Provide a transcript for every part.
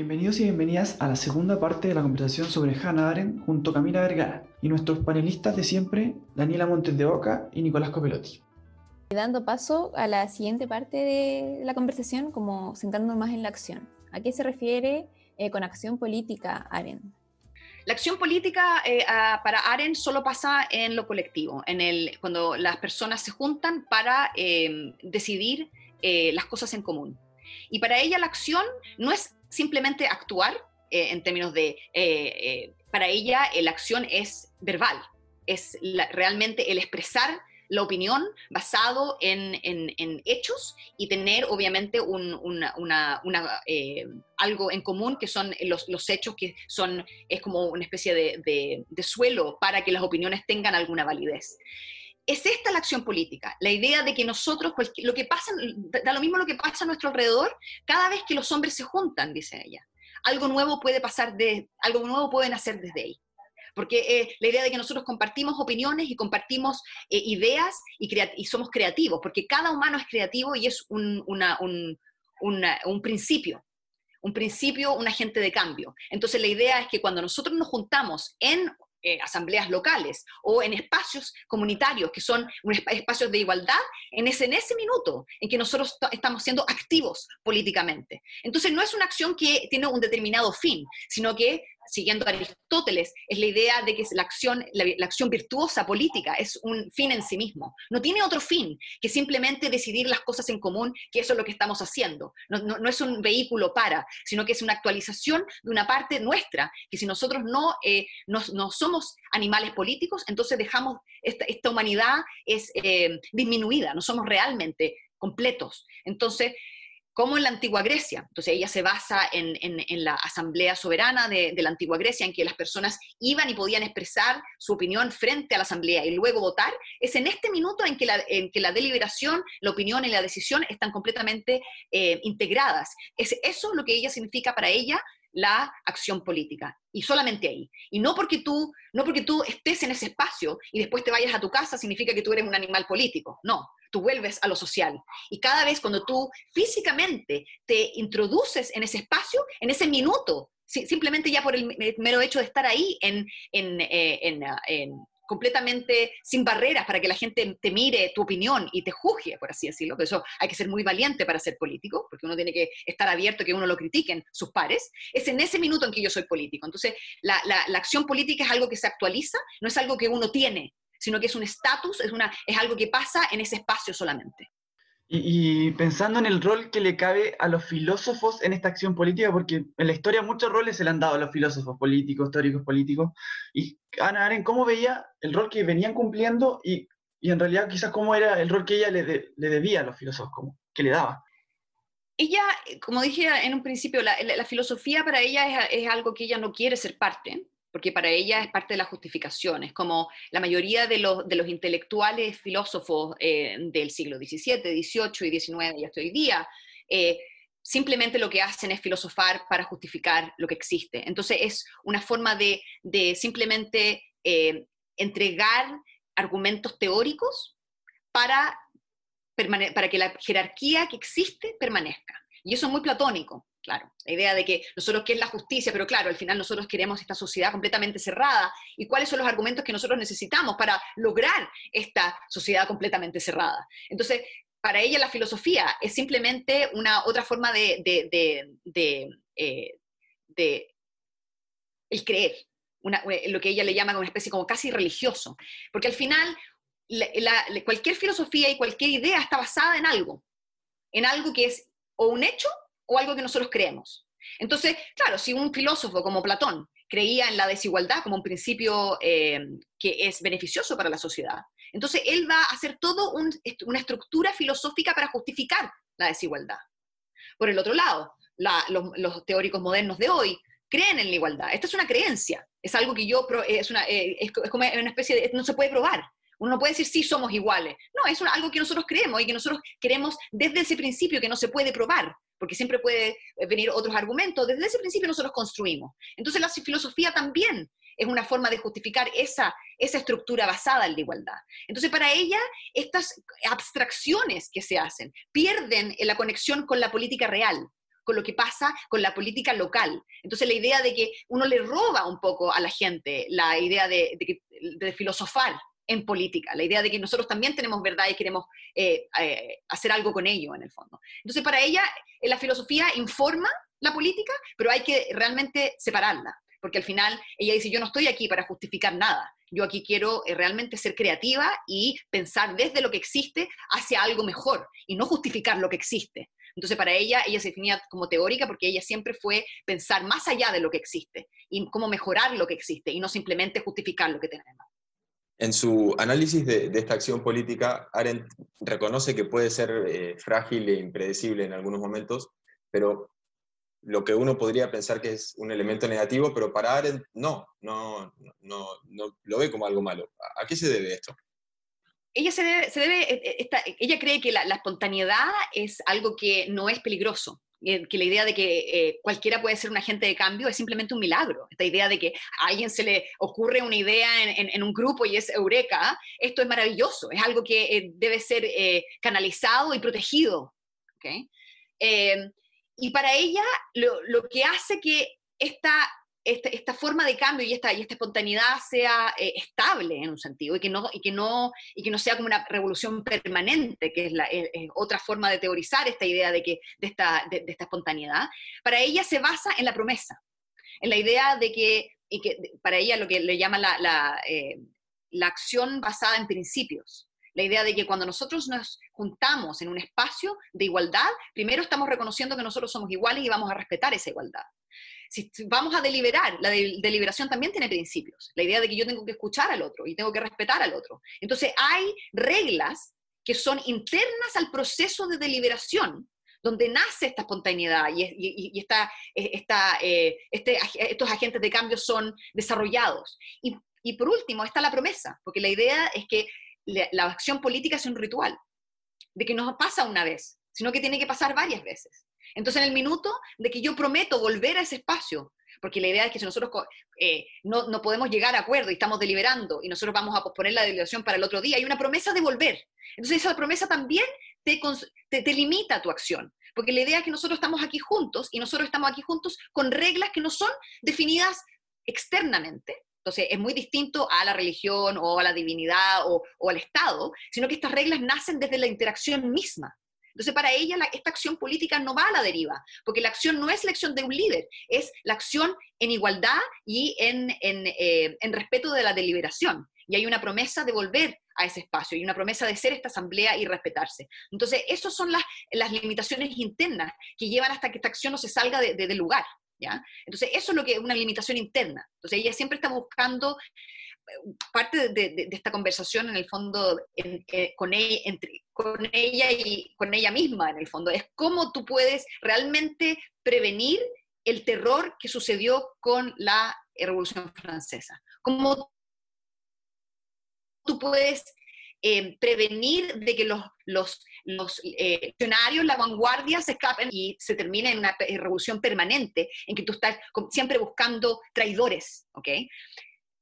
Bienvenidos y bienvenidas a la segunda parte de la conversación sobre Hannah Arendt junto a Camila Vergara y nuestros panelistas de siempre, Daniela Montes de Oca y Nicolás Copelotti. Dando paso a la siguiente parte de la conversación, como centrándonos más en la acción. ¿A qué se refiere eh, con acción política Arendt? La acción política eh, para Arendt solo pasa en lo colectivo, en el, cuando las personas se juntan para eh, decidir las cosas en común. Y para ella la acción no es simplemente actuar eh, en términos de, eh, eh, para ella la acción es verbal, es realmente el expresar la opinión basado en, hechos y tener obviamente una, algo en común que son los, hechos que son, es como una especie de, de suelo para que las opiniones tengan alguna validez es esta la acción política, la idea de que nosotros, pues, lo que pasa, da lo mismo lo que pasa a nuestro alrededor, cada vez que los hombres se juntan, dice ella, algo nuevo puede pasar, de, algo nuevo pueden hacer desde ahí. Porque eh, la idea de que nosotros compartimos opiniones y compartimos eh, ideas y, somos creativos, porque cada humano es creativo y es un, un principio, un principio, un agente de cambio. Entonces la idea es que cuando nosotros nos juntamos en eh, asambleas locales o en espacios comunitarios que son espacios de igualdad, en ese, en ese minuto en que nosotros estamos siendo activos políticamente. Entonces no es una acción que tiene un determinado fin, sino que siguiendo a Aristóteles, es la idea de que la acción, la, acción virtuosa política es un fin en sí mismo. No tiene otro fin que simplemente decidir las cosas en común, que eso es lo que estamos haciendo. No, es un vehículo para, sino que es una actualización de una parte nuestra, que si nosotros no, eh, no, somos animales políticos, entonces dejamos, esta, esta humanidad es eh, disminuida, no somos realmente completos. Entonces, como en la antigua Grecia. Entonces ella se basa en, la asamblea soberana de, la antigua Grecia, en que las personas iban y podían expresar su opinión frente a la asamblea y luego votar. Es en este minuto en que la, deliberación, la opinión y la decisión están completamente eh, integradas. Es eso lo que ella significa para ella la acción política y solamente ahí. Y no porque tú no porque tú estés en ese espacio y después te vayas a tu casa significa que tú eres un animal político. No, tú vuelves a lo social. Y cada vez cuando tú físicamente te introduces en ese espacio, en ese minuto, simplemente ya por el mero hecho de estar ahí en, en, eh, ah, completamente sin barreras para que la gente te mire tu opinión y te juzgue, por así decirlo, que eso hay que ser muy valiente para ser político, porque uno tiene que estar abierto a que uno lo critiquen sus pares, es en ese minuto en que yo soy político. Entonces, la, la acción política es algo que se actualiza, no es algo que uno tiene, sino que es un estatus, es, es algo que pasa en ese espacio solamente. Y, pensando en el rol que le cabe a los filósofos en esta acción política, porque en la historia muchos roles se le han dado a los filósofos políticos, teóricos políticos, y Ana Aren, ¿cómo veía el rol que venían cumpliendo y, y en realidad quizás cómo era el rol que ella le, le debía a los filósofos, cómo, que le daba? Ella, como dije en un principio, la, filosofía para ella es, algo que ella no quiere ser parte, porque para ella es parte de la justificación, es como la mayoría de los, intelectuales filósofos eh, del siglo XVII, XVIII y XIX y hasta hoy día, eh, simplemente lo que hacen es filosofar para justificar lo que existe. Entonces es una forma de, simplemente eh, entregar argumentos teóricos para que la jerarquía que existe permanezca. Y eso es muy platónico. Claro, la idea de que nosotros qué es la justicia, pero claro, al final nosotros queremos esta sociedad completamente cerrada. ¿Y cuáles son los argumentos que nosotros necesitamos para lograr esta sociedad completamente cerrada? Entonces, para ella la filosofía es simplemente una otra forma de, de, eh, el creer, eh, lo que ella le llama una especie como casi religioso. Porque al final, cualquier filosofía y cualquier idea está basada en algo, en algo que es o un hecho o algo que nosotros creemos. Entonces, claro, si un filósofo como Platón creía en la desigualdad como un principio eh, que es beneficioso para la sociedad, entonces él va a hacer todo una estructura filosófica para justificar la desigualdad. Por el otro lado, los, teóricos modernos de hoy creen en la igualdad. Esta es una creencia, es algo que yo, es, eh, es como una especie de, no se puede probar. Uno no puede decir sí somos iguales. No, es algo que nosotros creemos y que nosotros queremos desde ese principio que no se puede probar porque siempre puede venir otros argumentos. Desde ese principio nosotros construimos. Entonces la filosofía también es una forma de justificar esa, esa estructura basada en la igualdad. Entonces para ella estas abstracciones que se hacen pierden la conexión con la política real, con lo que pasa con la política local. Entonces la idea de que uno le roba un poco a la gente la idea de, de filosofar en política, la idea de que nosotros también tenemos verdad y queremos eh, eh, hacer algo con ello en el fondo. Entonces, para ella, eh, la filosofía informa la política, pero hay que realmente separarla, porque al final ella dice, yo no estoy aquí para justificar nada, yo aquí quiero realmente ser creativa y pensar desde lo que existe hacia algo mejor y no justificar lo que existe. Entonces, para ella, ella se definía como teórica porque ella siempre fue pensar más allá de lo que existe y cómo mejorar lo que existe y no simplemente justificar lo que tenemos. En su análisis de, esta acción política, Arendt reconoce que puede ser eh, frágil e impredecible en algunos momentos, pero lo que uno podría pensar que es un elemento negativo, pero para Arendt no, no, no, no lo ve como algo malo. ¿A qué se debe esto? Ella, se debe, eh, eh, ella cree que la, la espontaneidad es algo que no es peligroso, que la idea de que eh, cualquiera puede ser un agente de cambio es simplemente un milagro. Esta idea de que a alguien se le ocurre una idea en, un grupo y es eureka, esto es maravilloso, es algo que eh, debe ser canalizado y protegido. y para ella, lo, lo, que hace que esta esta, forma de cambio y esta, espontaneidad sea eh, estable en un sentido y que, no, sea como una revolución permanente, que es otra forma de teorizar esta idea de, que, esta, espontaneidad, para ella se basa en la promesa, en la idea de que, para ella lo que le llama la, la, eh, la acción basada en principios. La idea de que cuando nosotros nos juntamos en un espacio de igualdad, primero estamos reconociendo que nosotros somos iguales y vamos a respetar esa igualdad si vamos a deliberar, la deliberación también tiene principios. La idea de que yo tengo que escuchar al otro y tengo que respetar al otro. Entonces hay reglas que son internas al proceso de deliberación, donde nace esta espontaneidad y, esta, eh, eh, este, estos agentes de cambio son desarrollados. Y, por último está la promesa, porque la idea es que la, la acción política es un ritual, de que no pasa una vez, sino que tiene que pasar varias veces. Entonces, en el minuto de que yo prometo volver a ese espacio, porque la idea es que si nosotros eh, no, no, podemos llegar a acuerdo y estamos deliberando y nosotros vamos a posponer la deliberación para el otro día, hay una promesa de volver. Entonces, esa promesa también te, te, te limita tu acción, porque la idea es que nosotros estamos aquí juntos y nosotros estamos aquí juntos con reglas que no son definidas externamente, entonces, es muy distinto a la religión o a la divinidad o, o, al Estado, sino que estas reglas nacen desde la interacción misma. Entonces, para ella, esta acción política no va a la deriva, porque la acción no es la acción de un líder, es la acción en igualdad y en, eh, respeto de la deliberación. Y hay una promesa de volver a ese espacio y una promesa de ser esta asamblea y respetarse. Entonces, esas son las, limitaciones internas que llevan hasta que esta acción no se salga del lugar. ¿ya? Entonces, eso es lo que es una limitación interna. Entonces, ella siempre está buscando parte de, esta conversación en el fondo eh, con, ella, entre, con ella y con ella misma en el fondo es cómo tú puedes realmente prevenir el terror que sucedió con la Revolución Francesa. Cómo tú puedes eh, prevenir de que los, los, los eh, la vanguardia, se escapen y se termine en una revolución permanente, en que tú estás siempre buscando traidores, ¿ok?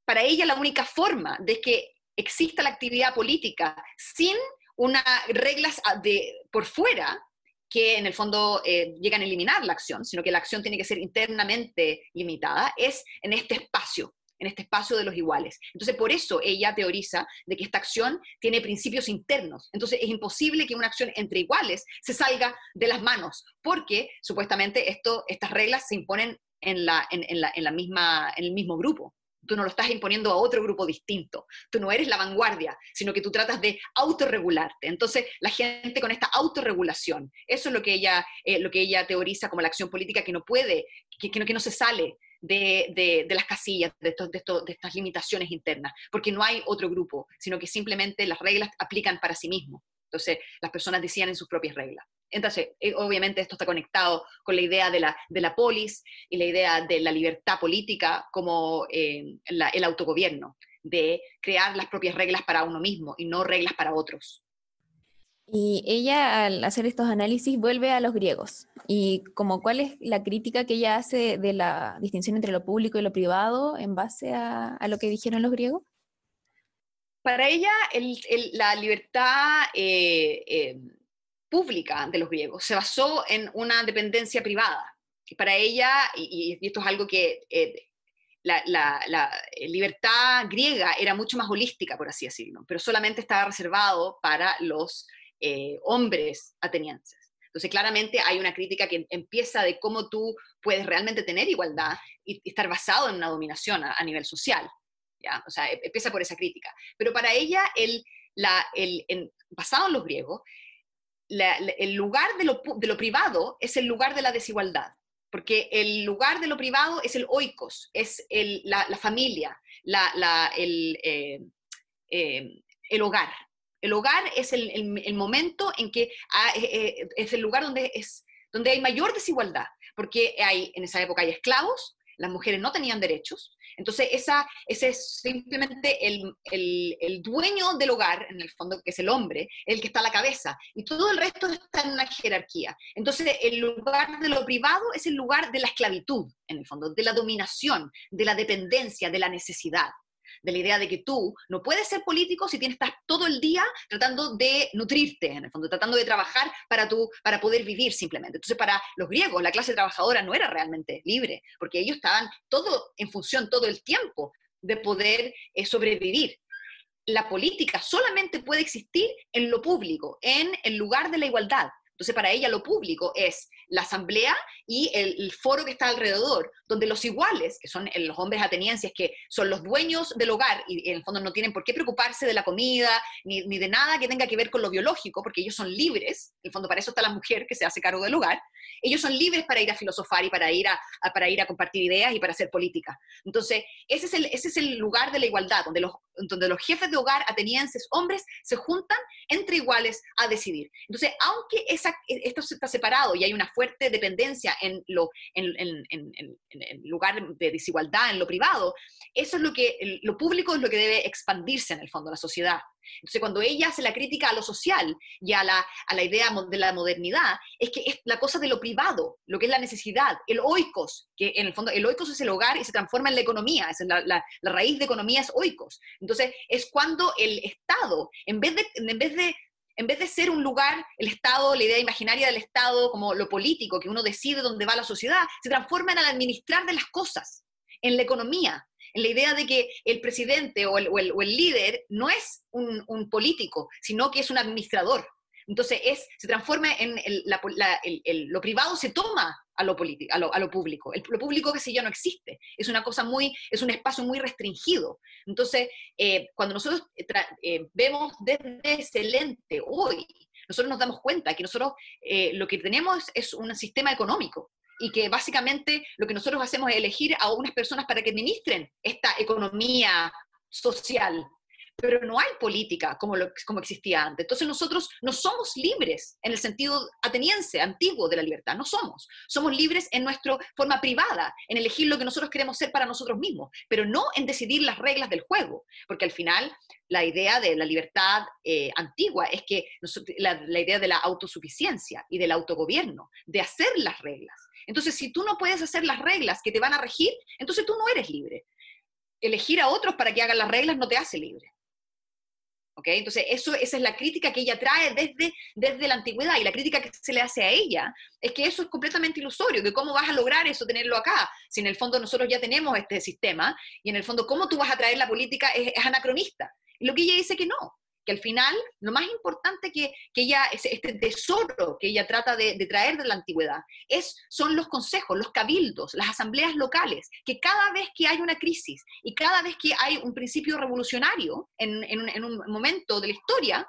Para ella la única forma de que exista la actividad política sin unas reglas ah, de, por fuera que en el fondo eh, llegan a eliminar la acción, sino que la acción tiene que ser internamente limitada, es en este espacio, en este espacio de los iguales. Entonces, por eso ella teoriza de que esta acción tiene principios internos. Entonces, es imposible que una acción entre iguales se salga de las manos, porque supuestamente esto, estas reglas se imponen en, la, en, la, en la misma, en el mismo grupo tú no lo estás imponiendo a otro grupo distinto. Tú no eres la vanguardia, sino que tú tratas de autorregularte. Entonces, la gente con esta autorregulación, eso es lo que ella, eh, lo que ella teoriza como la acción política que no puede, que, no, que no se sale de, de, las casillas, de, de, de, estas limitaciones internas, porque no hay otro grupo, sino que simplemente las reglas aplican para sí mismos. Entonces, las personas decían en sus propias reglas. Entonces, eh, obviamente esto está conectado con la idea de la, de la polis y la idea de la libertad política como eh, el autogobierno, de crear las propias reglas para uno mismo y no reglas para otros. Y ella al hacer estos análisis vuelve a los griegos. ¿Y como cuál es la crítica que ella hace de la distinción entre lo público y lo privado en base a, a lo que dijeron los griegos? para ella la libertad eh, eh, pública de los griegos se basó en una dependencia privada. Y para ella, y, esto es algo que eh, la, libertad griega era mucho más holística, por así decirlo, pero solamente estaba reservado para los eh, hombres atenienses. Entonces, claramente hay una crítica que empieza de cómo tú puedes realmente tener igualdad y, estar basado en una dominación a, nivel social. ¿ya? O sea, e, empieza por esa crítica. Pero para ella, el, la, el, basado en los griegos, el lugar de lo, de lo privado es el lugar de la desigualdad porque el lugar de lo privado es el oikos, es el, la, familia, la, el, eh, eh, el, hogar. El hogar es el, el, momento en que eh, es el lugar donde, es, donde hay mayor desigualdad, porque hay, en esa época hay esclavos, las mujeres no tenían derechos, entonces, esa, ese es simplemente el, el, dueño del hogar, en el fondo, que es el hombre, el que está a la cabeza, y todo el resto está en una jerarquía. Entonces, el lugar de lo privado es el lugar de la esclavitud, en el fondo, de la dominación, de la dependencia, de la necesidad de la idea de que tú no puedes ser político si tienes, estás todo el día tratando de nutrirte, en el fondo, tratando de trabajar para, tú, para poder vivir simplemente. Entonces, para los griegos, la clase trabajadora no era realmente libre, porque ellos estaban todo en función todo el tiempo de poder eh, sobrevivir. La política solamente puede existir en lo público, en el lugar de la igualdad. Entonces, para ella lo público es la asamblea y el, foro que está alrededor, donde los iguales, que son los hombres atenienses, que son los dueños del hogar y, en el fondo no tienen por qué preocuparse de la comida ni, ni, de nada que tenga que ver con lo biológico, porque ellos son libres, en el fondo para eso está la mujer que se hace cargo del hogar, ellos son libres para ir a filosofar y para ir a, para ir a compartir ideas y para hacer política. Entonces, ese es el, ese es el lugar de la igualdad, donde los, donde los jefes de hogar atenienses, hombres, se juntan entre iguales a decidir. Entonces, aunque esa, esto está separado y hay una fuerte dependencia en, lo, en, lugar de desigualdad, en lo privado, eso es lo que, lo público es lo que debe expandirse en el fondo, la sociedad. Entonces, cuando ella hace la crítica a lo social y a la, a la idea de la modernidad, es que es la cosa de lo privado, lo que es la necesidad, el oikos, que en el fondo el oikos es el hogar y se transforma en la economía, es la, la, raíz de economía es oikos. Entonces, es cuando el Estado, en vez de, en vez de en vez de ser un lugar, el Estado, la idea imaginaria del Estado como lo político, que uno decide dónde va la sociedad, se transforma en administrar de las cosas, en la economía, en la idea de que el presidente o el, líder no es un, político, sino que es un administrador. Entonces es, se transforma en lo privado se toma a lo, a a lo público. Lo público que si ya no existe. Es una cosa muy, es un espacio muy restringido. Entonces, eh, cuando nosotros eh, eh, vemos desde ese lente hoy, nosotros nos damos cuenta que nosotros lo que tenemos es un sistema económico y que básicamente lo que nosotros hacemos es elegir a unas personas para que administren esta economía social, pero no hay política como, como existía antes. Entonces nosotros no somos libres en el sentido ateniense, antiguo de la libertad, no somos. Somos libres en nuestra forma privada, en elegir lo que nosotros queremos ser para nosotros mismos, pero no en decidir las reglas del juego, porque al final la idea de la libertad eh, antigua es que la idea de la autosuficiencia y del autogobierno, de hacer las reglas. Entonces, si tú no puedes hacer las reglas que te van a regir, entonces tú no eres libre. Elegir a otros para que hagan las reglas no te hace libre. Entonces, eso, esa es la crítica que ella trae desde, desde la antigüedad y la crítica que se le hace a ella es que eso es completamente ilusorio, que cómo vas a lograr eso, tenerlo acá, si en el fondo nosotros ya tenemos este sistema y en el fondo cómo tú vas a traer la política es, es anacronista. Lo que ella dice que no, que al final lo más importante que, que ella, este tesoro que ella trata de, traer de la antigüedad, es, son los consejos, los cabildos, las asambleas locales, que cada vez que hay una crisis y cada vez que hay un principio revolucionario en, en un momento de la historia,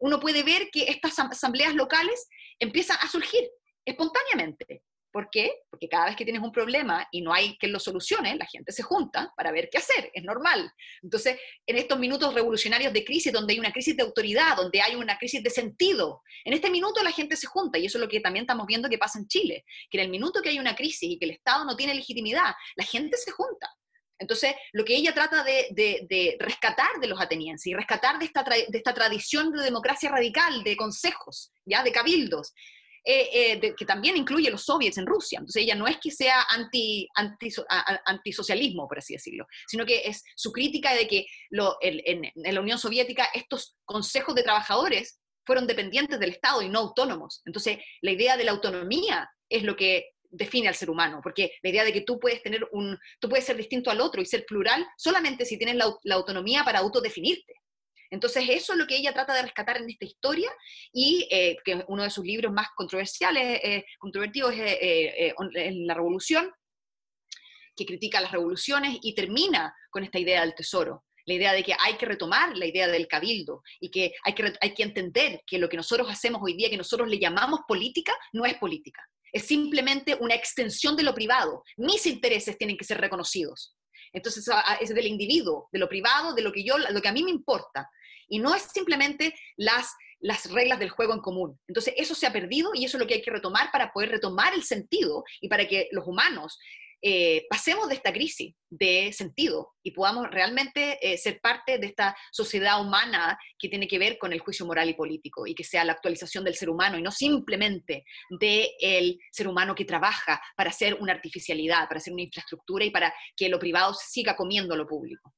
uno puede ver que estas asambleas locales empiezan a surgir espontáneamente. ¿Por qué? Porque cada vez que tienes un problema y no hay quien lo solucione, la gente se junta para ver qué hacer, es normal. Entonces, en estos minutos revolucionarios de crisis, donde hay una crisis de autoridad, donde hay una crisis de sentido, en este minuto la gente se junta y eso es lo que también estamos viendo que pasa en Chile, que en el minuto que hay una crisis y que el Estado no tiene legitimidad, la gente se junta. Entonces, lo que ella trata de, rescatar de los atenienses y rescatar de esta, de esta tradición de democracia radical, de consejos, ya de cabildos, eh, eh, que también incluye los soviets en Rusia. Entonces ella no es que sea anti, anti, antisocialismo, por así decirlo, sino que es su crítica de que en, la Unión Soviética estos consejos de trabajadores fueron dependientes del Estado y no autónomos. Entonces, la idea de la autonomía es lo que define al ser humano, porque la idea de que tú puedes tener un, tú puedes ser distinto al otro y ser plural solamente si tienes la, autonomía para autodefinirte. Entonces eso es lo que ella trata de rescatar en esta historia y eh, que uno de sus libros más controversiales, eh, controvertidos es eh, La Revolución, que critica las revoluciones y termina con esta idea del tesoro. La idea de que hay que retomar la idea del cabildo y que hay que, hay que entender que lo que nosotros hacemos hoy día, que nosotros le llamamos política, no es política es simplemente una extensión de lo privado. Mis intereses tienen que ser reconocidos. Entonces, es del individuo, de lo privado, de lo que, yo, lo que a mí me importa. Y no es simplemente las, las reglas del juego en común. Entonces, eso se ha perdido y eso es lo que hay que retomar para poder retomar el sentido y para que los humanos eh, pasemos de esta crisis de sentido y podamos realmente eh, ser parte de esta sociedad humana que tiene que ver con el juicio moral y político y que sea la actualización del ser humano y no simplemente del ser humano que trabaja para hacer una artificialidad, para hacer una infraestructura y para que lo privado siga comiendo lo público.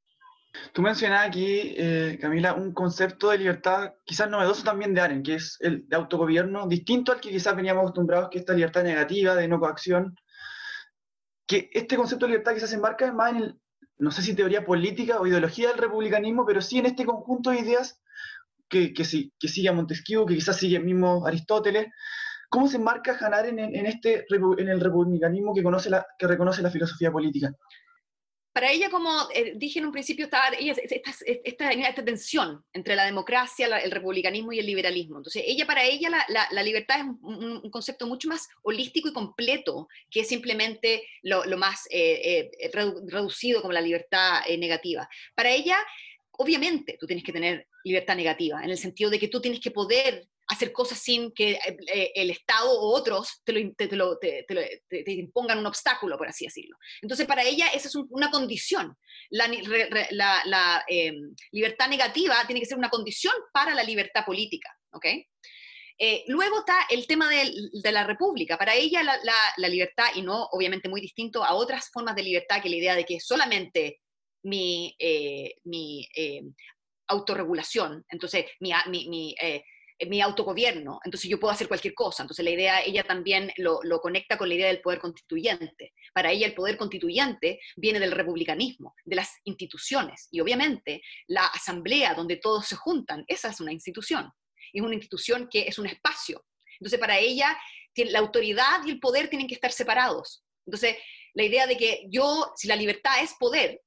Tú mencionas aquí, eh, Camila, un concepto de libertad quizás novedoso también de Aren, que es el de autogobierno, distinto al que quizás veníamos acostumbrados, que es esta libertad negativa de no coacción, que este concepto de libertad quizás se enmarca más en el, no sé si teoría política o ideología del republicanismo, pero sí en este conjunto de ideas que, que, que sigue a Montesquieu, que quizás sigue el mismo Aristóteles. ¿Cómo se enmarca Hannah en, en, este, en el republicanismo que, conoce la, que reconoce la filosofía política? Para ella, como eh, dije en un principio, estaba ella, esta, esta, esta, tensión entre la democracia, el republicanismo y el liberalismo. Entonces, ella para ella la, la, libertad es un, concepto mucho más holístico y completo que simplemente lo, lo más eh, eh, reducido como la libertad negativa. Para ella, obviamente, tú tienes que tener libertad negativa, en el sentido de que tú tienes que poder hacer cosas sin que eh, eh, el Estado o otros te, lo, te, te, impongan un obstáculo, por así decirlo. Entonces, para ella esa es una condición. La, em, libertad negativa tiene que ser una condición para la libertad política. ¿ok? Eh, luego está el tema de, la república. Para ella la, libertad, y no obviamente muy distinto a otras formas de libertad que la idea de que solamente mi, mi autorregulación, entonces mi, mi mi autogobierno, entonces yo puedo hacer cualquier cosa. Entonces la idea, ella también lo, conecta con la idea del poder constituyente. Para ella el poder constituyente viene del republicanismo, de las instituciones. Y obviamente la asamblea donde todos se juntan, esa es una institución. Es una institución que es un espacio. Entonces para ella la autoridad y el poder tienen que estar separados. Entonces la idea de que yo, si la libertad es poder,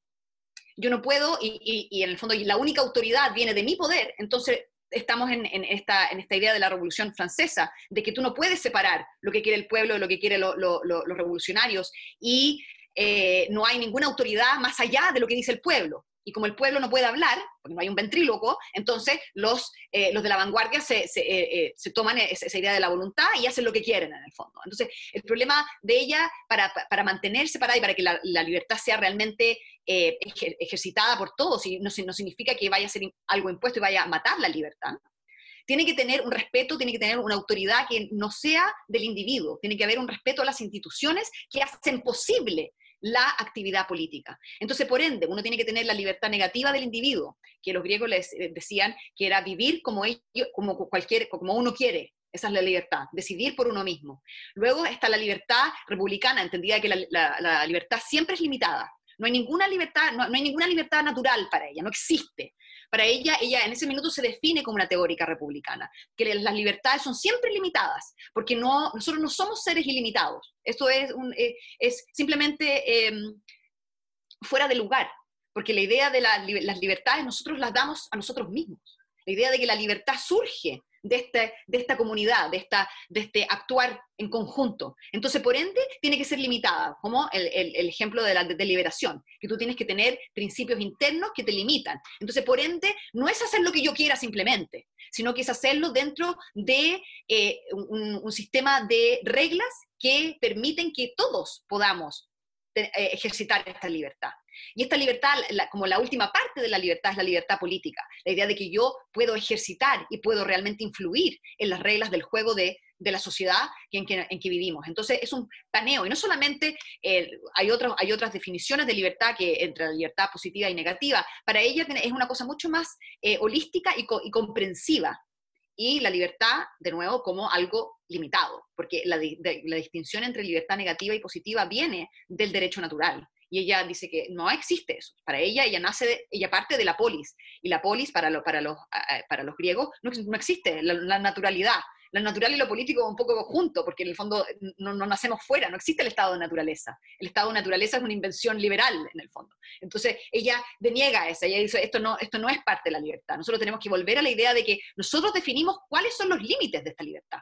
yo no puedo, y, y en el fondo la única autoridad viene de mi poder, entonces estamos en, esta, idea de la Revolución Francesa, de que tú no puedes separar lo que quiere el pueblo de lo que quieren los revolucionarios y eh, no hay ninguna autoridad más allá de lo que dice el pueblo y como el pueblo no puede hablar, porque no hay un ventríloco, entonces los, eh, los de la vanguardia se, se, eh, eh, toman esa, idea de la voluntad y hacen lo que quieren en el fondo. Entonces, el problema de ella para, para mantenerse parada y para que la, la libertad sea realmente ejercitada por todos, y no, no significa que vaya a ser algo impuesto y vaya a matar la libertad, tiene que tener un respeto, tiene que tener una autoridad que no sea del individuo, tiene que haber un respeto a las instituciones que hacen posible la actividad política. Entonces, por ende, uno tiene que tener la libertad negativa del individuo, que los griegos les eh, decían que era vivir como, ellos, como, cualquier, como uno quiere. Esa es la libertad, decidir por uno mismo. Luego está la libertad republicana, entendida que la, libertad siempre es limitada. No hay ninguna libertad, no, hay ninguna libertad natural para ella, no existe. Para ella, ella en ese minuto se define como una teórica republicana, que las libertades son siempre limitadas, porque no, nosotros no somos seres ilimitados. Esto es, eh, simplemente em, fuera de lugar, porque la idea de las libertades nosotros las damos a nosotros mismos. La idea de que la libertad surge de, este, de esta comunidad, de, esta, de este actuar en conjunto. Entonces, por ende, tiene que ser limitada, como el, el, ejemplo de la deliberación, que tú tienes que tener principios internos que te limitan. Entonces, por ende, no es hacer lo que yo quiera simplemente, sino que es hacerlo dentro de eh, un, un sistema de reglas que permiten que todos podamos eh, ejercitar esta libertad. Y esta libertad, como la última parte de la libertad, es la libertad política. La idea de que yo puedo ejercitar y puedo realmente influir en las reglas del juego de, la sociedad en que, vivimos. Entonces es un paneo. Y no solamente eh, hay, hay otras definiciones de libertad que entre la libertad positiva y negativa. Para ella es una cosa mucho más eh, holística y, comprensiva. y la libertad, de nuevo, como algo limitado, porque la distinción entre libertad negativa y positiva viene del derecho natural. Y ella dice que no existe eso. Para ella, ella nace, ella parte de la polis. Y la polis, para, lo, para, los, para los griegos, no, no existe, la, naturalidad lo natural y lo político un poco junto, porque en el fondo no, no, nacemos fuera, no existe el estado de naturaleza. El estado de naturaleza es una invención liberal en el fondo. Entonces ella deniega esa, ella dice, esto no, esto no es parte de la libertad. Nosotros tenemos que volver a la idea de que nosotros definimos cuáles son los límites de esta libertad.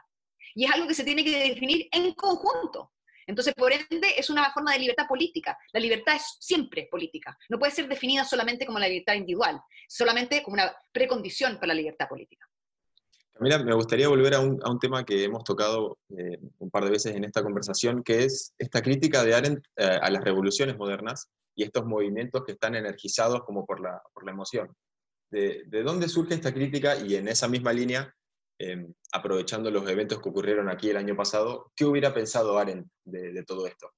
Y es algo que se tiene que definir en conjunto. Entonces, por ende, es una forma de libertad política. La libertad es siempre política. No puede ser definida solamente como la libertad individual, solamente como una precondición para la libertad política. Mira, me gustaría volver a un, tema que hemos tocado eh, un par de veces en esta conversación, que es esta crítica de Arendt eh, a las revoluciones modernas y estos movimientos que están energizados como por la, por la emoción. De, de, dónde surge esta crítica? Y en esa misma línea, em, aprovechando los eventos que ocurrieron aquí el año pasado, ¿qué hubiera pensado Arendt de, todo esto?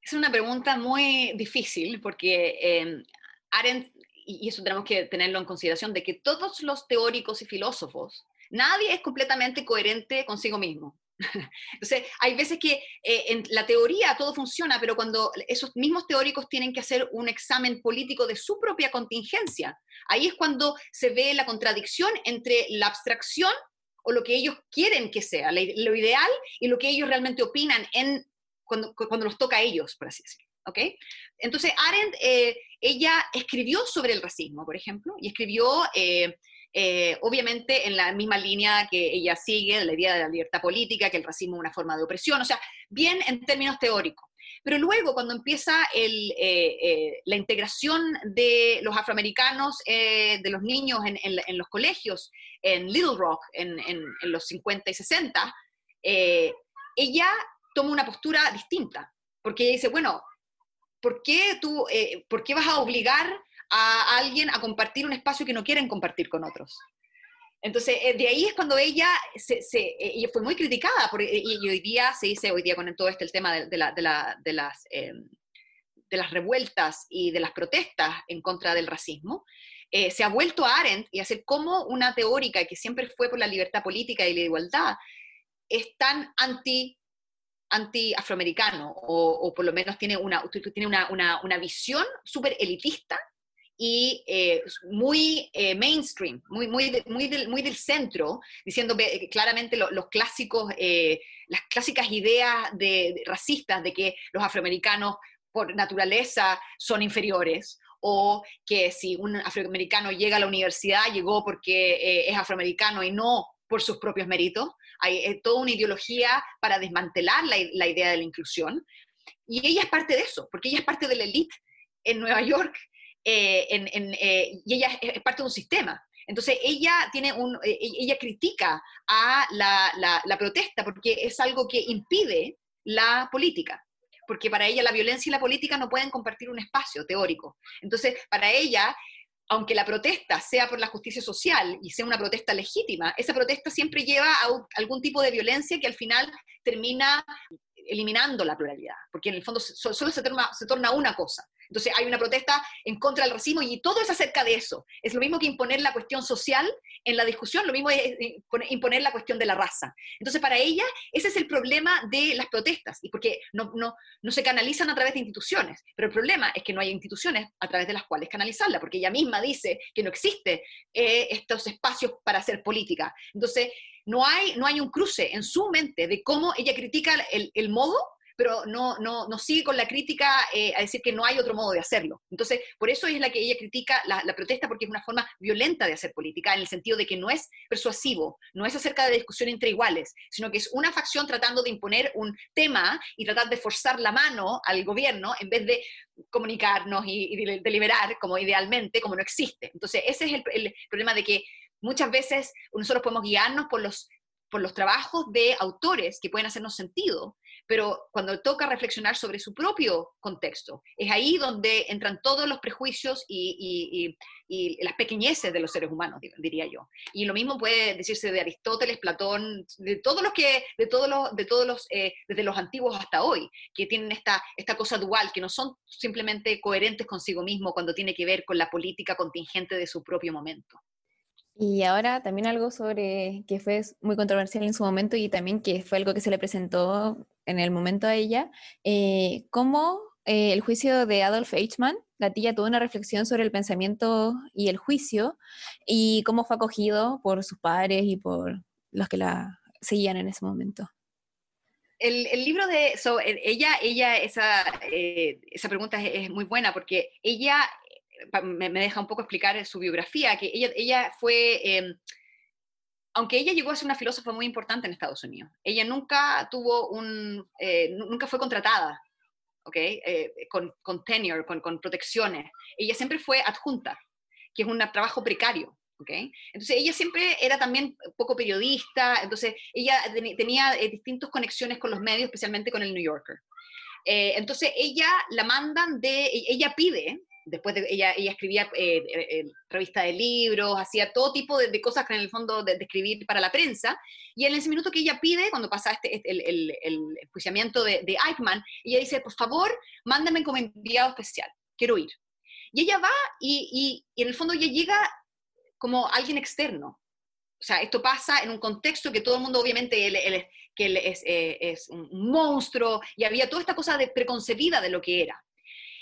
Es una pregunta muy difícil porque eh, Arendt, y eso tenemos que tenerlo en consideración, de que todos los teóricos y filósofos Nadie es completamente coherente consigo mismo. Entonces, hay veces que eh, en la teoría todo funciona, pero cuando esos mismos teóricos tienen que hacer un examen político de su propia contingencia, ahí es cuando se ve la contradicción entre la abstracción o lo que ellos quieren que sea, lo ideal, y lo que ellos realmente opinan en, cuando, cuando nos toca a ellos, por así decirlo. ¿okay? Entonces, Arendt, eh, ella escribió sobre el racismo, por ejemplo, y escribió... Eh, eh, obviamente en la misma línea que ella sigue, la idea de la libertad política, que el racismo es una forma de opresión, o sea, bien en términos teóricos. Pero luego, cuando empieza eh, eh, la integración de los afroamericanos, de los niños en, los colegios, en Little Rock, en, los 50 y 60, ella toma una postura distinta, porque ella dice, bueno, ¿por qué, tú, ¿por qué vas a obligar a alguien a compartir un espacio que no quieren compartir con otros. Entonces, eh, de ahí es cuando ella, se, eh, fue muy criticada, por, eh, y hoy día se dice, hoy día con todo este el tema de, la, de, la, de las, em, de las revueltas y de las protestas en contra del racismo, se ha vuelto a Arendt y a ser como una teórica que siempre fue por la libertad política y la igualdad, es tan anti anti-afroamericano, o, por lo menos tiene una, tiene una, una, una visión súper elitista y eh, muy eh, mainstream, muy, muy, muy, del, muy del centro, diciendo claramente los clásicos, eh, las clásicas ideas de, racistas de que los afroamericanos por naturaleza son inferiores, o que si un afroamericano llega a la universidad, llegó porque es afroamericano y no por sus propios méritos. Hay toda una ideología para desmantelar la, la idea de la inclusión. Y ella es parte de eso, porque ella es parte de la élite en Nueva York eh, eh, y ella es, parte de un sistema. Entonces ella, tiene un, eh, ella critica a la, la, protesta porque es algo que impide la política porque para ella la violencia y la política no pueden compartir un espacio teórico. Entonces, para ella, aunque la protesta sea por la justicia social y sea una protesta legítima, esa protesta siempre lleva a algún tipo de violencia que al final termina eliminando la pluralidad, porque en el fondo solo se torna, se torna una cosa. Entonces hay una protesta en contra del racismo y todo es acerca de eso. Es lo mismo que imponer la cuestión social en la discusión, lo mismo es imponer la cuestión de la raza. Entonces para ella ese es el problema de las protestas, y porque no, se canalizan a través de instituciones, pero el problema es que no hay instituciones a través de las cuales canalizarla, porque ella misma dice que no existe eh, estos espacios para hacer política. Entonces no hay, un cruce en su mente de cómo ella critica el modo pero no, no, no sigue con la crítica eh, a decir que no hay otro modo de hacerlo. Entonces, por eso es la que ella critica la, protesta, porque es una forma violenta de hacer política, en el sentido de que no es persuasivo, no es acerca de discusión entre iguales, sino que es una facción tratando de imponer un tema y tratar de forzar la mano al gobierno en vez de comunicarnos y, deliberar como idealmente, como no existe. Entonces, ese es el, el problema de que muchas veces nosotros podemos guiarnos por los por los trabajos de autores que pueden hacernos sentido, pero cuando toca reflexionar sobre su propio contexto, es ahí donde entran todos los prejuicios y, las pequeñeces de los seres humanos, diría yo. Y lo mismo puede decirse de Aristóteles, Platón, de todos los que, de todos los, de todos los, eh, desde los antiguos hasta hoy, que tienen esta, esta cosa dual, que no son simplemente coherentes consigo mismo cuando tiene que ver con la política contingente de su propio momento. Y ahora también algo sobre que fue muy controversial en su momento y también que fue algo que se le presentó en el momento a ella, eh, cómo eh, el juicio de Adolf Eichmann, la tía tuvo una reflexión sobre el pensamiento y el juicio y cómo fue acogido por sus padres y por los que la seguían en ese momento. El, libro de ella, ella esa, eh, esa pregunta es, muy buena porque ella me, deja un poco explicar su biografía, que ella, ella fue, em, aunque ella llegó a ser una filósofa muy importante en Estados Unidos, ella nunca tuvo un, eh, nunca fue contratada, ¿ok? Eh, con, con, tenure, con, con, protecciones. Ella siempre fue adjunta, que es un trabajo precario. ¿Okay? Entonces ella siempre era también poco periodista, entonces ella tenía eh, distintas conexiones con los medios, especialmente con el New Yorker. entonces ella la mandan de, ella pide después de, ella, ella escribía eh, eh, eh, revista de libros, hacía todo tipo de, cosas que en el fondo de, escribir para la prensa, y en ese minuto que ella pide, cuando pasa este, este el, el, el, de, de, Eichmann, ella dice, por favor, mándame como enviado especial, quiero ir. Y ella va y, y, en el fondo ella llega como alguien externo. O sea, esto pasa en un contexto que todo el mundo obviamente él, que él es, es un monstruo y había toda esta cosa de preconcebida de lo que era.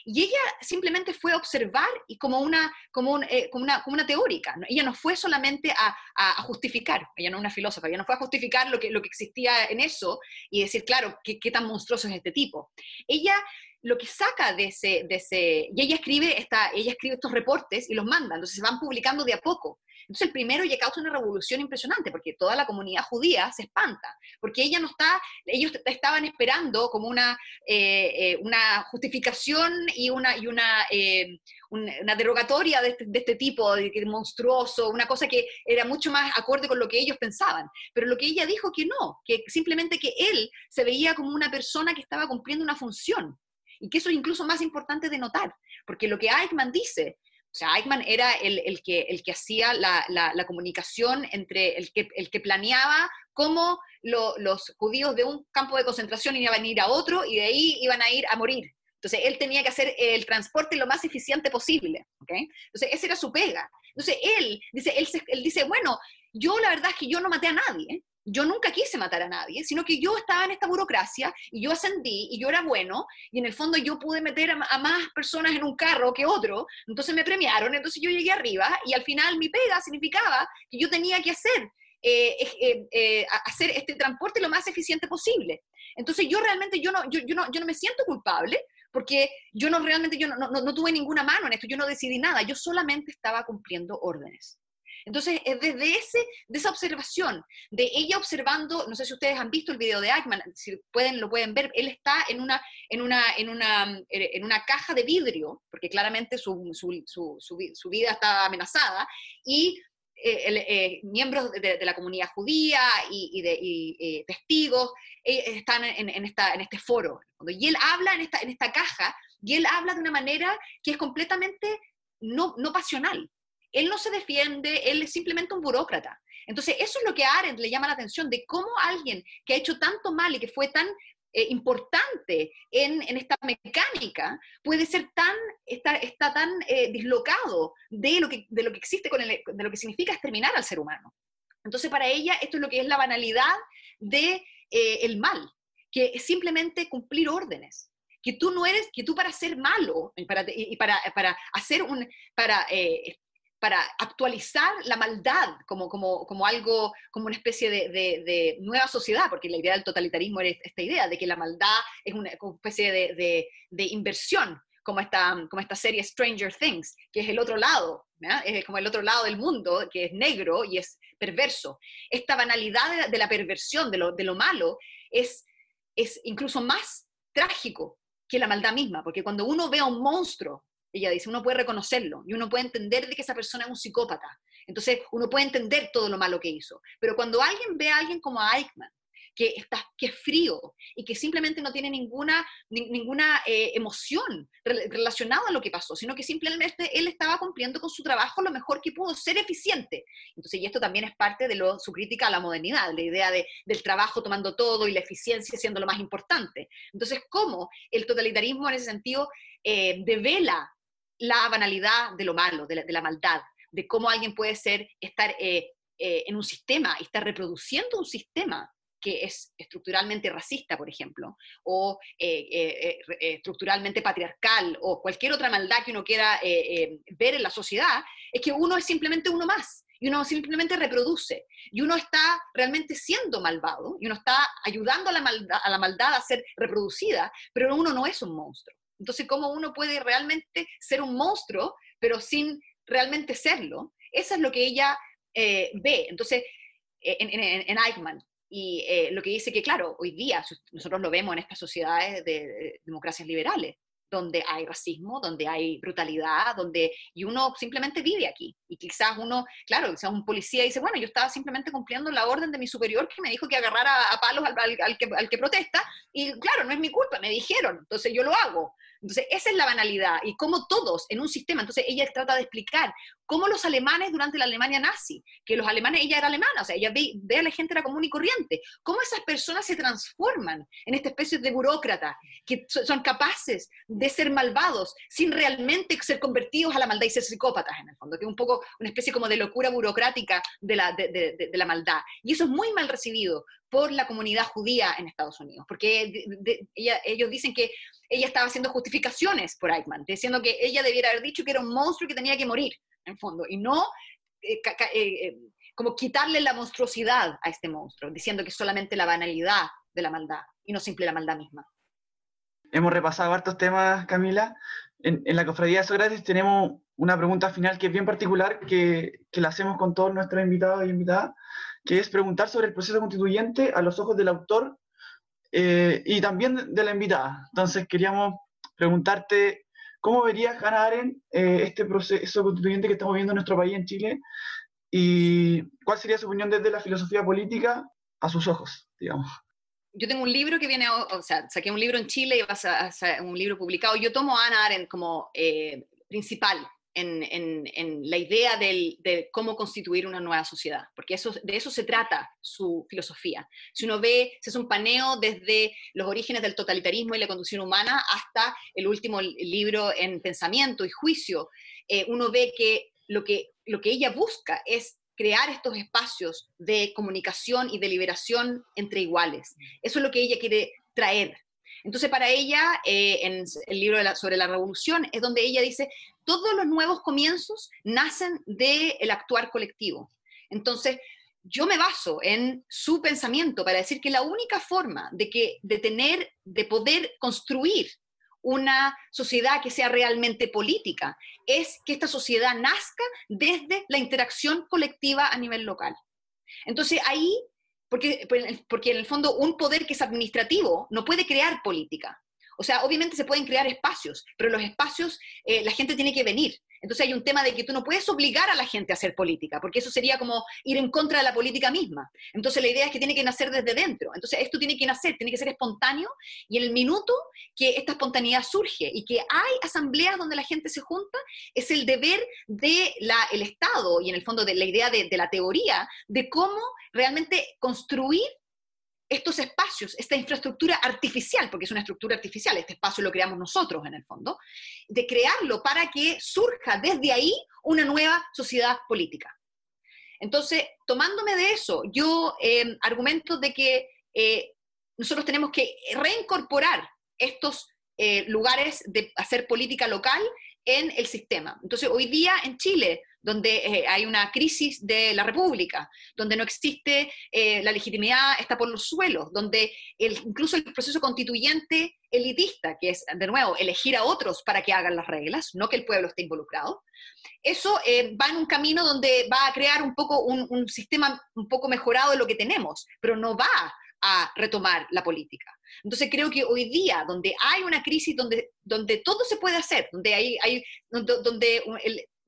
Y ella simplemente fue a observar y como una, como, eh, una, como una teórica. Ella no fue solamente a, a, justificar, ella no es una filósofa, ella no fue a justificar lo que, lo que existía en eso y decir, claro, qué, qué tan monstruoso es este tipo. Ella lo que saca de ese, de ese y ella escribe, esta, ella escribe estos reportes y los manda, entonces se van publicando de a poco. Entonces el primero ya causa una revolución impresionante porque toda la comunidad judía se espanta, porque ella no está, ellos estaban esperando como una, eh, eh, una justificación y una, y una, eh, una derogatoria de este, este, tipo, de monstruoso, una cosa que era mucho más acorde con lo que ellos pensaban. Pero lo que ella dijo que no, que simplemente que él se veía como una persona que estaba cumpliendo una función. Y que eso es incluso más importante de notar, porque lo que Eichmann dice o sea, Eichmann era el, el, que, el que hacía la, la, comunicación entre el que, el que planeaba cómo los judíos de un campo de concentración iban a ir a otro y de ahí iban a ir a morir. Entonces, él tenía que hacer el transporte lo más eficiente posible. ¿okay? Entonces, esa era su pega. Entonces, él dice, él, él dice, bueno, yo la verdad es que yo no maté a nadie, yo nunca quise matar a nadie, sino que yo estaba en esta burocracia y yo ascendí y yo era bueno y en el fondo yo pude meter a, más personas en un carro que otro, entonces me premiaron, entonces yo llegué arriba y al final mi pega significaba que yo tenía que hacer, eh, eh, eh, hacer este transporte lo más eficiente posible. Entonces yo realmente yo no, yo, no, yo no me siento culpable porque yo no realmente yo no, no, no tuve ninguna mano en esto, yo no decidí nada, yo solamente estaba cumpliendo órdenes. Entonces, es desde ese, de esa observación, de ella observando, no sé si ustedes han visto el video de Eichmann, si pueden, lo pueden ver, él está en una, en una, en una, en una caja de vidrio, porque claramente su, su, su, su vida está amenazada, y eh, eh, miembros de, la comunidad judía y, de, eh, testigos están en, en, esta, en este foro. Y él habla en esta, en esta caja, y él habla de una manera que es completamente no, no pasional. Él no se defiende, él es simplemente un burócrata. Entonces, eso es lo que a Arendt le llama la atención, de cómo alguien que ha hecho tanto mal y que fue tan eh, importante en, esta mecánica puede ser tan, está, tan eh, dislocado de lo, que, de lo que existe, con de lo que significa exterminar al ser humano. Entonces, para ella, esto es lo que es la banalidad del de, eh, el mal, que es simplemente cumplir órdenes que tú no eres, que tú para ser malo y para, para, para hacer un, para para actualizar la maldad como, como, como algo, como una especie de, nueva sociedad, porque la idea del totalitarismo era esta idea de que la maldad es una, especie de, inversión, como esta, como esta serie Stranger Things, que es el otro lado, es como el otro lado del mundo, que es negro y es perverso. Esta banalidad de, la perversión, de lo, lo malo, es, es incluso más trágico que la maldad misma, porque cuando uno ve a un monstruo ella dice, uno puede reconocerlo y uno puede entender de que esa persona es un psicópata. Entonces, uno puede entender todo lo malo que hizo. Pero cuando alguien ve a alguien como Eichmann, que, está, que es frío y que simplemente no tiene ninguna, ninguna eh, emoción relacionada a lo que pasó, sino que simplemente él estaba cumpliendo con su trabajo lo mejor que pudo, ser eficiente. Entonces, y esto también es parte de lo, su crítica a la modernidad, la idea de, del trabajo tomando todo y la eficiencia siendo lo más importante. Entonces, ¿cómo el totalitarismo en ese sentido eh, devela la banalidad de lo malo, de la, maldad, de cómo alguien puede ser, estar eh, eh, en un sistema y estar reproduciendo un sistema que es estructuralmente racista, por ejemplo, o estructuralmente patriarcal, o cualquier otra maldad que uno quiera ver en la sociedad, es que uno es simplemente uno más y uno simplemente reproduce, y uno está realmente siendo malvado, y uno está ayudando a la, maldad, a la maldad a ser reproducida, pero uno no es un monstruo. Entonces, ¿cómo uno puede realmente ser un monstruo, pero sin realmente serlo? Eso es lo que ella eh, ve. Entonces, eh, en, en, Eichmann, y eh, lo que dice que, claro, hoy día nosotros lo vemos en estas sociedades de democracias liberales, donde hay racismo, donde hay brutalidad, donde y uno simplemente vive aquí. Y quizás uno, claro, quizás un policía dice, bueno, yo estaba simplemente cumpliendo la orden de mi superior que me dijo que agarrara a palos al, que, al que protesta, y claro, no es mi culpa, me dijeron, entonces yo lo hago. Entonces, esa es la banalidad y cómo todos en un sistema, entonces ella trata de explicar cómo los alemanes durante la Alemania nazi, que los alemanes, ella era alemana, o sea, ella ve, ve a la gente era común y corriente, cómo esas personas se transforman en esta especie de burócratas que son capaces de ser malvados sin realmente ser convertidos a la maldad y ser psicópatas en el fondo, que es un poco una especie como de locura burocrática de la, de, de, la maldad. Y eso es muy mal recibido por la comunidad judía en Estados Unidos, porque ella, ellos dicen que ella estaba haciendo justificaciones por Eichmann, diciendo que ella debiera haber dicho que era un monstruo y que tenía que morir, en fondo, y no eh, eh, eh, como quitarle la monstruosidad a este monstruo, diciendo que es solamente la banalidad de la maldad y no simple la maldad misma. Hemos repasado hartos temas, Camila. En, la Cofradía de Sócrates tenemos una pregunta final que es bien particular, que la hacemos con todos nuestros invitados y invitadas, que es preguntar sobre el proceso constituyente a los ojos del autor eh, y también de la invitada. Entonces queríamos preguntarte, ¿cómo verías, Hannah Arendt, eh, este proceso constituyente que estamos viendo en nuestro país, en Chile? ¿Y cuál sería su opinión desde la filosofía política a sus ojos, digamos? Yo tengo un libro que viene, o sea, saqué un libro en Chile y vas a, hacer un libro publicado. Yo tomo a Hannah Arendt como eh, principal en, la idea de cómo constituir una nueva sociedad, porque eso, de eso se trata su filosofía. Si uno ve, se hace un paneo desde los orígenes del totalitarismo y la conducción humana hasta el último libro en pensamiento y juicio, eh, uno ve que lo, que lo que ella busca es crear estos espacios de comunicación y de liberación entre iguales. Eso es lo que ella quiere traer entonces, para ella, eh, en el libro sobre la revolución, es donde ella dice, todos los nuevos comienzos nacen del actuar colectivo. Entonces, yo me baso en su pensamiento para decir que la única forma de, que, de tener, de poder construir una sociedad que sea realmente política, es que esta sociedad nazca desde la interacción colectiva a nivel local. Entonces ahí porque, porque en el fondo un poder que es administrativo no puede crear política. O sea, obviamente se pueden crear espacios, pero los espacios eh, la gente tiene que venir. Entonces hay un tema de que tú no puedes obligar a la gente a hacer política, porque eso sería como ir en contra de la política misma. Entonces la idea es que tiene que nacer desde dentro. Entonces esto tiene que nacer, tiene que ser espontáneo y en el minuto que esta espontaneidad surge y que hay asambleas donde la gente se junta, es el deber del el Estado y en el fondo de la idea de, de la teoría de cómo realmente construir estos espacios, esta infraestructura artificial, porque es una estructura artificial, este espacio lo creamos nosotros en el fondo, de crearlo para que surja desde ahí una nueva sociedad política. Entonces, tomándome de eso, yo eh, argumento de que eh, nosotros tenemos que reincorporar estos eh, lugares de hacer política local en el sistema. Entonces, hoy día en Chile donde eh, hay una crisis de la República, donde no existe eh, la legitimidad, está por los suelos, donde incluso el proceso constituyente elitista, que es, de nuevo, elegir a otros para que hagan las reglas, no que el pueblo esté involucrado, eso eh, va en un camino donde va a crear un poco un, un sistema un poco mejorado de lo que tenemos, pero no va a retomar la política. Entonces creo que hoy día, donde hay una crisis donde, donde todo se puede hacer, donde, hay, hay donde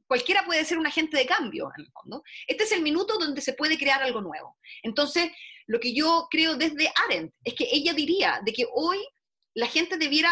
cualquiera puede ser un agente de cambio, en el fondo. Este es el minuto donde se puede crear algo nuevo. Entonces, lo que yo creo desde Arendt es que ella diría de que hoy la gente debiera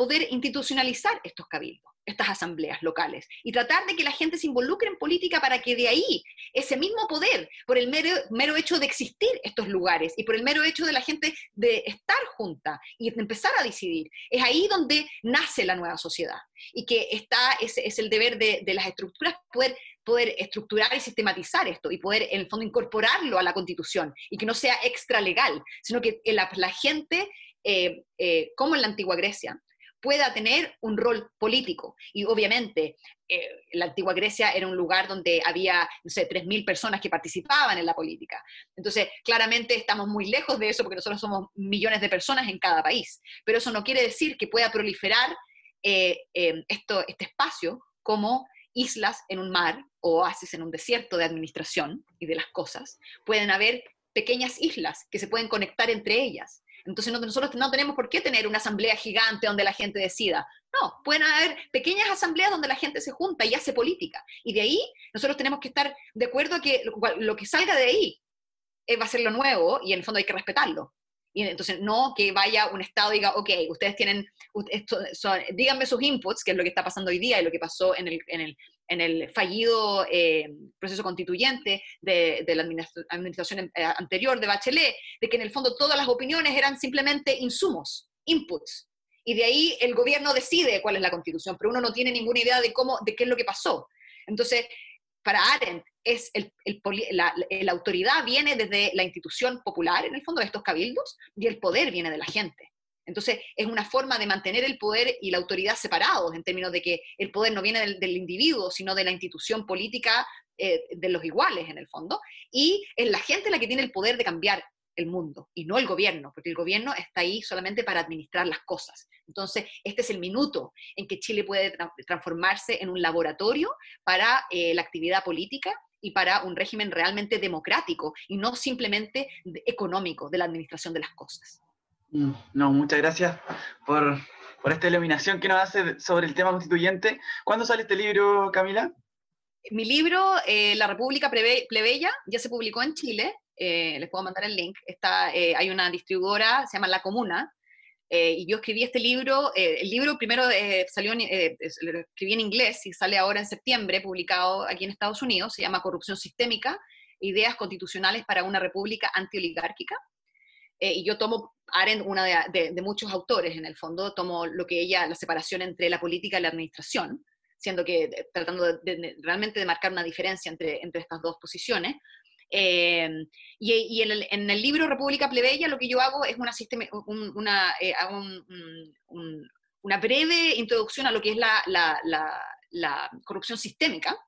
poder institucionalizar estos cabildos estas asambleas locales y tratar de que la gente se involucre en política para que de ahí ese mismo poder, por el mero, mero hecho de existir estos lugares y por el mero hecho de la gente de estar junta y de empezar a decidir, es ahí donde nace la nueva sociedad. Y que está, ese es el deber de, de las estructuras poder poder estructurar y sistematizar esto y poder en el fondo incorporarlo a la constitución y que no sea extra legal, sino que la, gente, eh, eh, como en la antigua Grecia, pueda tener un rol político. Y obviamente, eh, la antigua Grecia era un lugar donde había, no sé, 3.000 personas que participaban en la política. Entonces, claramente estamos muy lejos de eso porque nosotros somos millones de personas en cada país. Pero eso no quiere decir que pueda proliferar eh, eh, esto, este espacio como islas en un mar o oasis en un desierto de administración y de las cosas. Pueden haber pequeñas islas que se pueden conectar entre ellas entonces nosotros no tenemos por qué tener una asamblea gigante donde la gente decida. No, pueden haber pequeñas asambleas donde la gente se junta y hace política. Y de ahí nosotros tenemos que estar de acuerdo que lo, que salga de ahí eh, va a ser lo nuevo y en el fondo hay que respetarlo. Y entonces, no que vaya un Estado y diga, ok, ustedes tienen, díganme sus inputs, que es lo que está pasando hoy día y lo que pasó en el, en el fallido eh, proceso constituyente de, de la administración eh, anterior de Bachelet, de que en el fondo todas las opiniones eran simplemente insumos, inputs. Y de ahí el gobierno decide cuál es la constitución, pero uno no tiene ninguna idea de, cómo, de qué es lo que pasó. Entonces, para Arendt, es el, la, la, autoridad viene desde la institución popular, en el fondo de estos cabildos, y el poder viene de la gente. Entonces, es una forma de mantener el poder y la autoridad separados, en términos de que el poder no viene del, individuo, sino de la institución política eh, de los iguales, en el fondo, y es la gente la que tiene el poder de cambiar el mundo y no el gobierno, porque el gobierno está ahí solamente para administrar las cosas. Entonces, este es el minuto en que Chile puede transformarse en un laboratorio para eh, la actividad política y para un régimen realmente democrático y no simplemente económico de la administración de las cosas. No, muchas gracias por, esta iluminación que nos hace sobre el tema constituyente. ¿Cuándo sale este libro, Camila? Mi libro, eh, La República Plebeya, ya se publicó en Chile. Eh, les puedo mandar el link. Está, eh, hay una distribuidora, se llama La Comuna, y yo escribí este libro. el libro primero salió, escribí en inglés y sale ahora en septiembre, publicado aquí en Estados Unidos. Se llama Corrupción Sistémica, Ideas Constitucionales para una República Antioligárquica. Eh, y yo tomo Arendt, una de, muchos autores en el fondo, tomo lo que ella, la separación entre la política y la administración, siendo que eh, tratando de, realmente de marcar una diferencia entre, entre estas dos posiciones. Eh, y, en, el, en, el, libro República Plebeya lo que yo hago es una, sistema, una, una breve introducción a lo que es la, la, la, corrupción sistémica,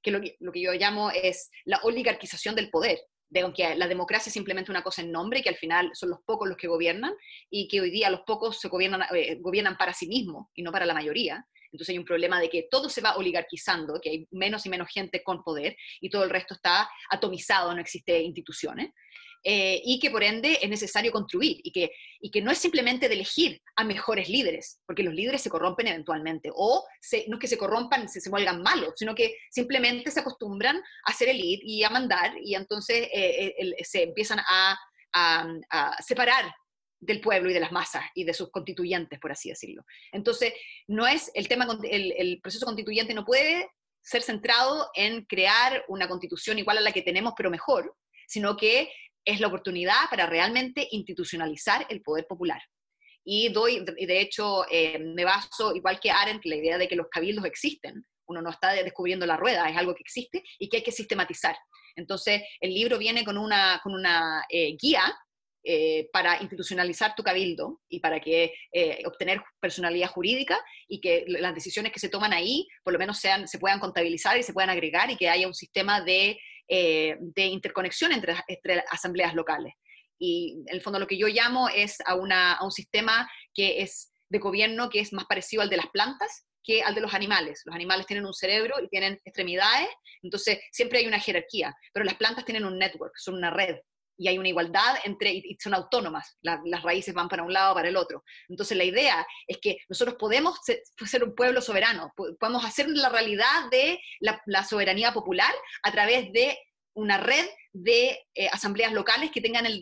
que lo, lo que yo llamo es la oligarquización del poder de que la democracia es simplemente una cosa en nombre, que al final son los pocos los que gobiernan y que hoy día los pocos se gobiernan, eh, gobiernan para sí mismos y no para la mayoría. Entonces hay un problema de que todo se va oligarquizando, que hay menos y menos gente con poder y todo el resto está atomizado, no existe instituciones. Eh, y que por ende es necesario construir y que, y que no es simplemente de elegir a mejores líderes, porque los líderes se corrompen eventualmente, o no es que se corrompan, se, se vuelvan malos, sino que simplemente se acostumbran a ser elite y a mandar y entonces eh, eh, se empiezan a, a, separar del pueblo y de las masas y de sus constituyentes, por así decirlo. Entonces, no es el tema, el, proceso constituyente no puede ser centrado en crear una constitución igual a la que tenemos, pero mejor, sino que es la oportunidad para realmente institucionalizar el poder popular. Y doy, de hecho, eh, me baso, igual que Arendt, la idea de que los cabildos existen. Uno no está descubriendo la rueda, es algo que existe y que hay que sistematizar. Entonces, el libro viene con una, con una eh, guía eh, para institucionalizar tu cabildo y para que obtener personalidad jurídica y que las decisiones que se toman ahí por lo menos sean, se puedan contabilizar y se puedan agregar y que haya un sistema de eh, de interconexión entre, entre, asambleas locales. Y en el fondo lo que yo llamo es a, una, a un sistema que es de gobierno que es más parecido al de las plantas que al de los animales. Los animales tienen un cerebro y tienen extremidades, entonces siempre hay una jerarquía, pero las plantas tienen un network, son una red y hay una igualdad entre, y son autónomas, las raíces van para un lado, para el otro. Entonces la idea es que nosotros podemos ser, un pueblo soberano, podemos hacer la realidad de la, soberanía popular a través de una red de eh, asambleas locales que tengan el,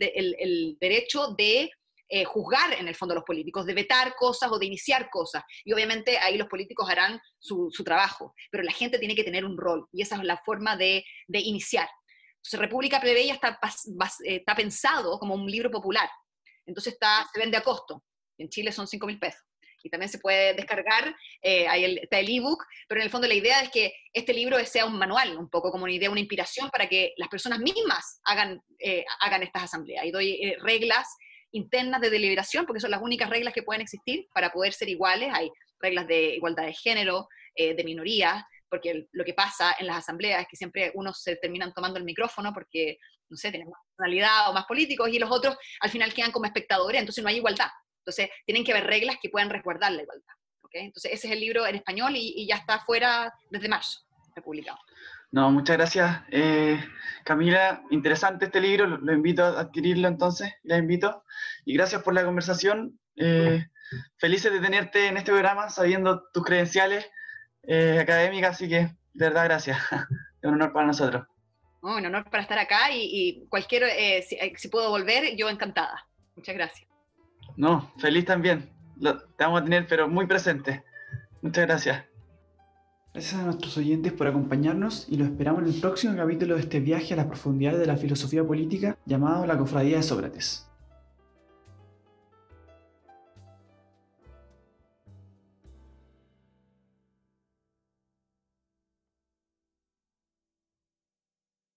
derecho de eh, juzgar en el fondo a los políticos, de vetar cosas o de iniciar cosas. Y obviamente ahí los políticos harán su, trabajo, pero la gente tiene que tener un rol y esa es la forma de, de iniciar. Entonces, República Plebeya está, eh, está pensado como un libro popular. Entonces está, se vende a costo. En Chile son 5 mil pesos. y también se puede descargar, eh, ahí está el ebook, pero en el fondo la idea es que este libro sea un manual, un poco como una idea, una inspiración para que las personas mismas hagan, eh, hagan estas asambleas. Y doy eh, reglas internas de deliberación, porque son las únicas reglas que pueden existir para poder ser iguales. Hay reglas de igualdad de género, de minorías, porque lo que pasa en las asambleas es que siempre unos se terminan tomando el micrófono porque, no sé, tienen más personalidad o más políticos, y los otros al final quedan como espectadores, entonces no hay igualdad. Entonces, tienen que haber reglas que puedan resguardar la igualdad. ¿okay? Entonces, ese es el libro en español y, ya está fuera desde marzo, está publicado. No, muchas gracias, eh, Camila. Interesante este libro, lo, invito a adquirirlo entonces, la invito. Y gracias por la conversación. Eh, felices de tenerte en este programa, sabiendo tus credenciales eh, académicas, así que de verdad gracias. es un honor para nosotros. un honor para estar acá y, cualquier, si, si puedo volver, yo encantada. Muchas gracias. No, feliz también. Lo, te vamos a tener, pero muy presente. Muchas gracias. Gracias a nuestros oyentes por acompañarnos y los esperamos en el próximo capítulo de este viaje a las profundidades de la filosofía política llamado La Cofradía de Sócrates.